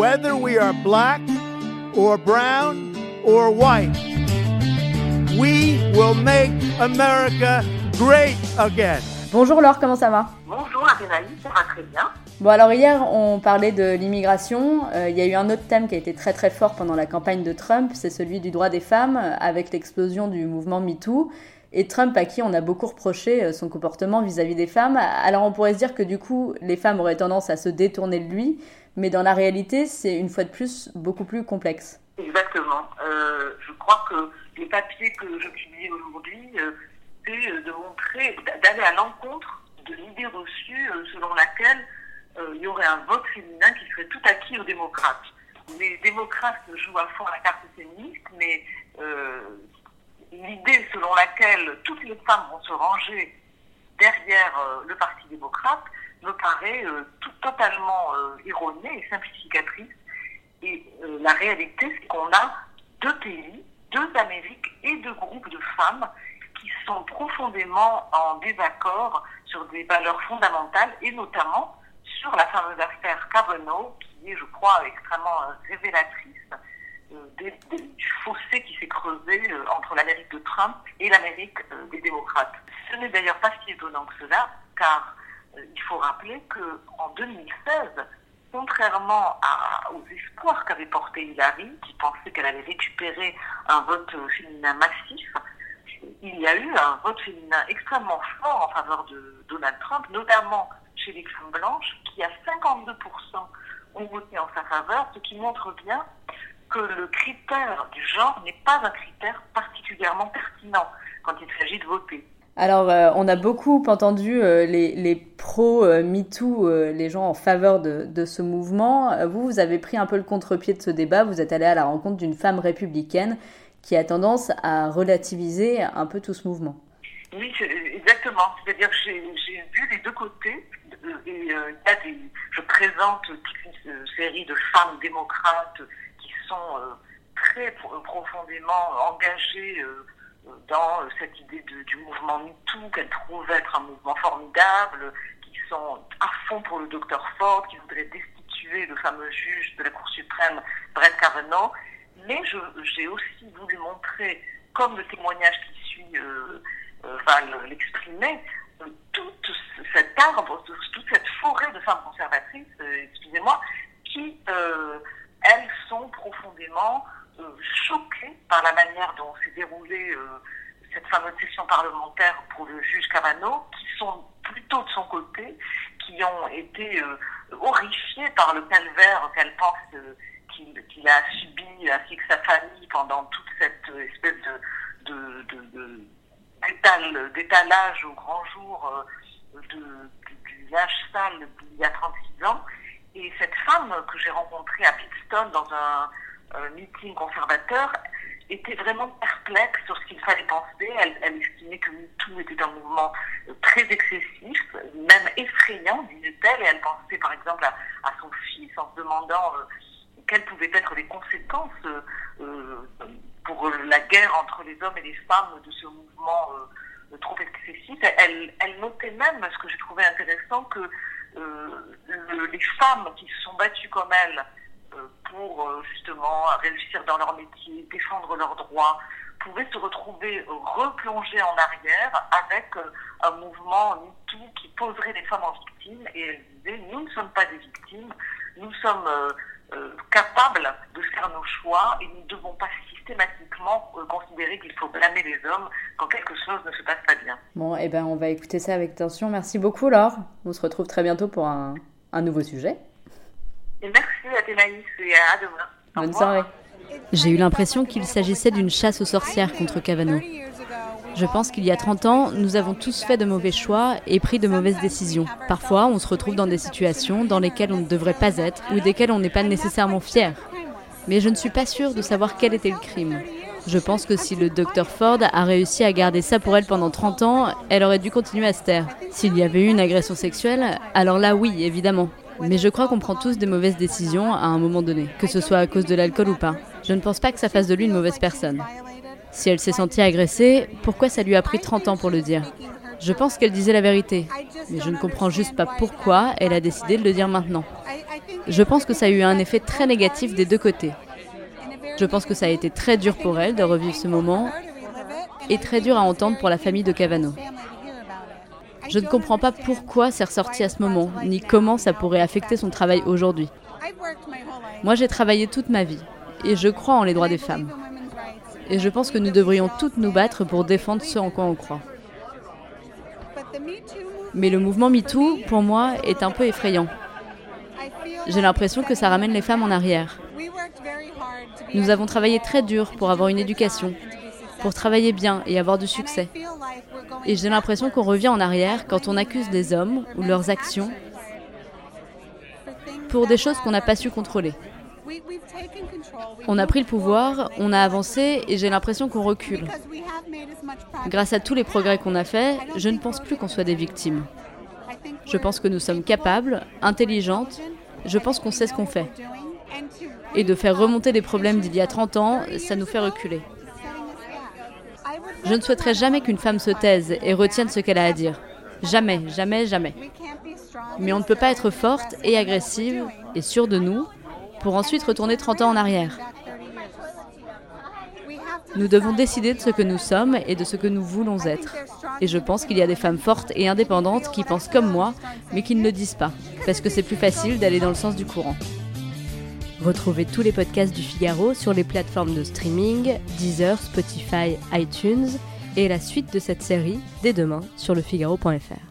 whether we are black or brown or white. We will make America great again. Bonjour Laure, comment ça va? Bonjour Adélaïde, ça va très bien. Bon alors hier on parlait de l'immigration, euh, il y a eu un autre thème qui a été très très fort pendant la campagne de Trump, c'est celui du droit des femmes avec l'explosion du mouvement MeToo et Trump à qui on a beaucoup reproché euh, son comportement vis-à-vis des femmes. Alors on pourrait se dire que du coup les femmes auraient tendance à se détourner de lui, mais dans la réalité c'est une fois de plus beaucoup plus complexe. Exactement. Euh, je crois que les papiers que je publie aujourd'hui, c'est de montrer, d'aller à l'encontre de l'idée reçue selon laquelle euh, il y aurait un vote féminin qui serait tout acquis aux démocrates. Les démocrates jouent à fond la carte féministe, mais euh, l'idée laquelle toutes les femmes vont se ranger derrière euh, le Parti démocrate me paraît tout, totalement erronée et simplificatrice. Et la réalité, c'est qu'on a deux pays, deux Amériques et deux groupes de femmes qui sont profondément en désaccord sur des valeurs fondamentales et notamment sur la fameuse affaire Kavanaugh, qui est, je crois, extrêmement euh, euh, du fossé qui s'est creusé euh, entre l'Amérique de Trump et l'Amérique des démocrates. Ce n'est d'ailleurs pas si étonnant que cela, car il faut rappeler qu'en 2016, contrairement aux espoirs qu'avait porté Hillary, qui pensait qu'elle allait récupérer un vote féminin massif, il y a eu un vote féminin extrêmement fort en faveur de Donald Trump, notamment chez les femmes blanches, qui à 52% ont voté en sa faveur, ce qui montre bien que le critère du genre n'est pas un critère particulièrement pertinent quand il s'agit de voter. Alors, euh, on a beaucoup entendu euh, les, les pro-MeToo, euh, les gens en faveur de, de, ce mouvement. Vous, vous avez pris un peu le contre-pied de ce débat. Vous êtes allé à la rencontre d'une femme républicaine qui a tendance à relativiser un peu tout ce mouvement. Oui, exactement. C'est-à-dire que j'ai vu les deux côtés et il y a des, je présente toute une série de femmes démocrates euh, très profondément engagées dans cette idée du mouvement MeToo, qu'elles trouvent être un mouvement formidable, qui sont à fond pour le docteur Ford, qui voudraient destituer le fameux juge de la Cour suprême, Brett Kavanaugh. Mais j'ai aussi voulu montrer, comme le témoignage qui suit euh, va l'exprimer, toute cet arbre, toute cette forêt de femmes conservatrices, euh, excusez-moi, qui, euh, elles, sont profondément euh, choquées par la manière dont s'est déroulée cette fameuse session parlementaire pour le juge Cavano, qui sont plutôt de son côté, qui ont été horrifiées par le calvaire qu'elle pense qu'il a subi ainsi que sa famille pendant toute cette espèce d'étalage au grand jour euh, de, du linge sale d'il y a 36 ans. Et cette femme que j'ai rencontrée à Pittston dans un, meeting conservateur était vraiment perplexe sur ce qu'il fallait penser. Elle, estimait que tout était un mouvement euh, très excessif, même effrayant, disait-elle, et elle pensait par exemple à, son fils en se demandant euh, quelles pouvaient être les conséquences euh, pour la guerre entre les hommes et les femmes de ce mouvement trop excessif. Elle, notait même, ce que j'ai trouvé intéressant, que les femmes qui se sont battues comme elle euh, pour justement réussir dans leur métier, défendre leurs droits, pouvaient se retrouver replongées en arrière avec un mouvement MeToo qui poserait les femmes en victimes. Et elle disait, nous ne sommes pas des victimes, nous sommes capables de faire nos choix et nous ne devons pas systématiquement euh, considérer qu'il faut blâmer les hommes quand quelque chose ne se passe pas bien. Bon, et eh ben on va écouter ça avec attention. Merci beaucoup Laure. On se retrouve très bientôt pour un nouveau sujet. Et merci à Thénaïs et à demain. Bonne soirée. J'ai eu l'impression qu'il s'agissait d'une chasse aux sorcières contre Cavano. Je pense qu'il y a 30 ans, nous avons tous fait de mauvais choix et pris de mauvaises décisions. Parfois, on se retrouve dans des situations dans lesquelles on ne devrait pas être ou desquelles on n'est pas nécessairement fier mais je ne suis pas sûre de savoir quel était le crime. Je pense que si le docteur Ford a réussi à garder ça pour elle pendant 30 ans, elle aurait dû continuer à se taire. S'il y avait eu une agression sexuelle, alors là oui, évidemment. Mais je crois qu'on prend tous des mauvaises décisions à un moment donné, que ce soit à cause de l'alcool ou pas. Je ne pense pas que ça fasse de lui une mauvaise personne. Si elle s'est sentie agressée, pourquoi ça lui a pris 30 ans pour le dire? Je pense qu'elle disait la vérité, mais je ne comprends juste pas pourquoi elle a décidé de le dire maintenant. Je pense que ça a eu un effet très négatif des deux côtés. Je pense que ça a été très dur pour elle de revivre ce moment et très dur à entendre pour la famille de Cavano. Je ne comprends pas pourquoi c'est ressorti à ce moment, ni comment ça pourrait affecter son travail aujourd'hui. Moi, j'ai travaillé toute ma vie, et je crois en les droits des femmes. Et je pense que nous devrions toutes nous battre pour défendre ce en quoi on croit. Mais le mouvement MeToo, pour moi, est un peu effrayant. J'ai l'impression que ça ramène les femmes en arrière. Nous avons travaillé très dur pour avoir une éducation, pour travailler bien et avoir du succès. Et j'ai l'impression qu'on revient en arrière quand on accuse des hommes ou leurs actions pour des choses qu'on n'a pas su contrôler. On a pris le pouvoir, on a avancé et j'ai l'impression qu'on recule. Grâce à tous les progrès qu'on a faits, je ne pense plus qu'on soit des victimes. Je pense que nous sommes capables, intelligentes, je pense qu'on sait ce qu'on fait. Et de faire remonter des problèmes d'il y a 30 ans, ça nous fait reculer. Je ne souhaiterais jamais qu'une femme se taise et retienne ce qu'elle a à dire. Jamais, jamais, jamais. Mais on ne peut pas être forte et agressive et sûre de nous pour ensuite retourner 30 ans en arrière. Nous devons décider de ce que nous sommes et de ce que nous voulons être. Et je pense qu'il y a des femmes fortes et indépendantes qui pensent comme moi, mais qui ne le disent pas, parce que c'est plus facile d'aller dans le sens du courant. Retrouvez tous les podcasts du Figaro sur les plateformes de streaming, Deezer, Spotify, iTunes, et la suite de cette série dès demain sur lefigaro.fr.